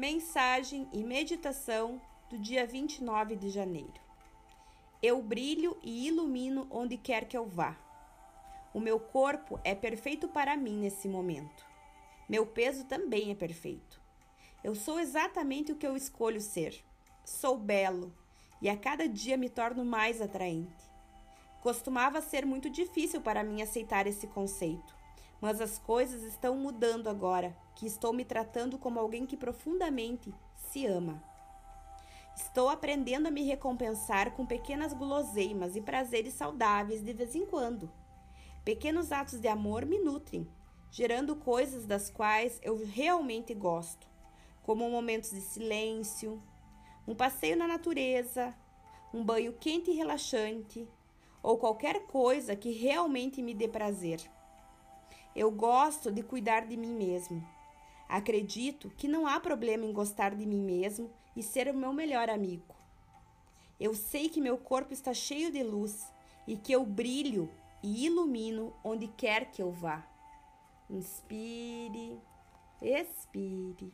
Mensagem e meditação do dia 29 de janeiro. Eu brilho e ilumino onde quer que eu vá. O meu corpo é perfeito para mim nesse momento. Meu peso também é perfeito. Eu sou exatamente o que eu escolho ser. Sou belo e a cada dia me torno mais atraente. Costumava ser muito difícil para mim aceitar esse conceito, mas as coisas estão mudando agora que estou me tratando como alguém que profundamente se ama. Estou aprendendo a me recompensar com pequenas guloseimas e prazeres saudáveis de vez em quando. Pequenos atos de amor me nutrem, gerando coisas das quais eu realmente gosto, como momentos de silêncio, um passeio na natureza, um banho quente e relaxante, ou qualquer coisa que realmente me dê prazer. Eu gosto de cuidar de mim mesmo Acredito que não há problema em gostar de mim mesmo e ser o meu melhor amigo. Eu sei que meu corpo está cheio de luz e que eu brilho e ilumino onde quer que eu vá. Inspire, expire.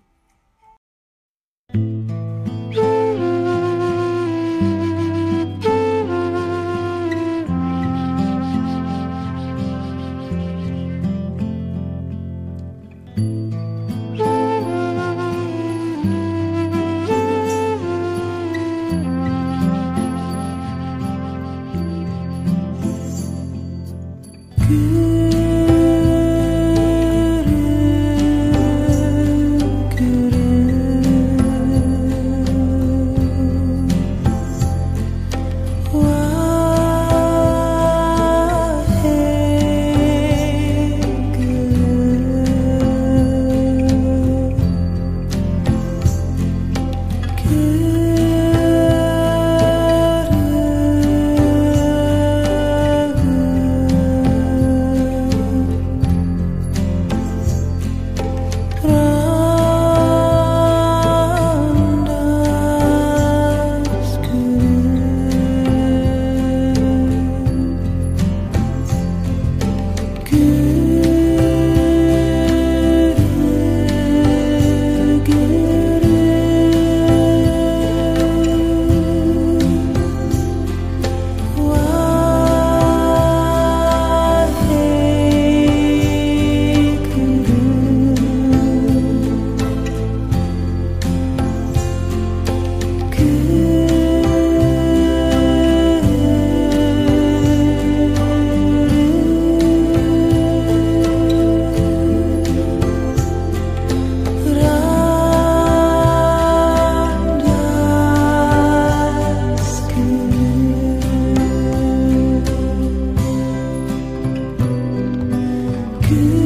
Você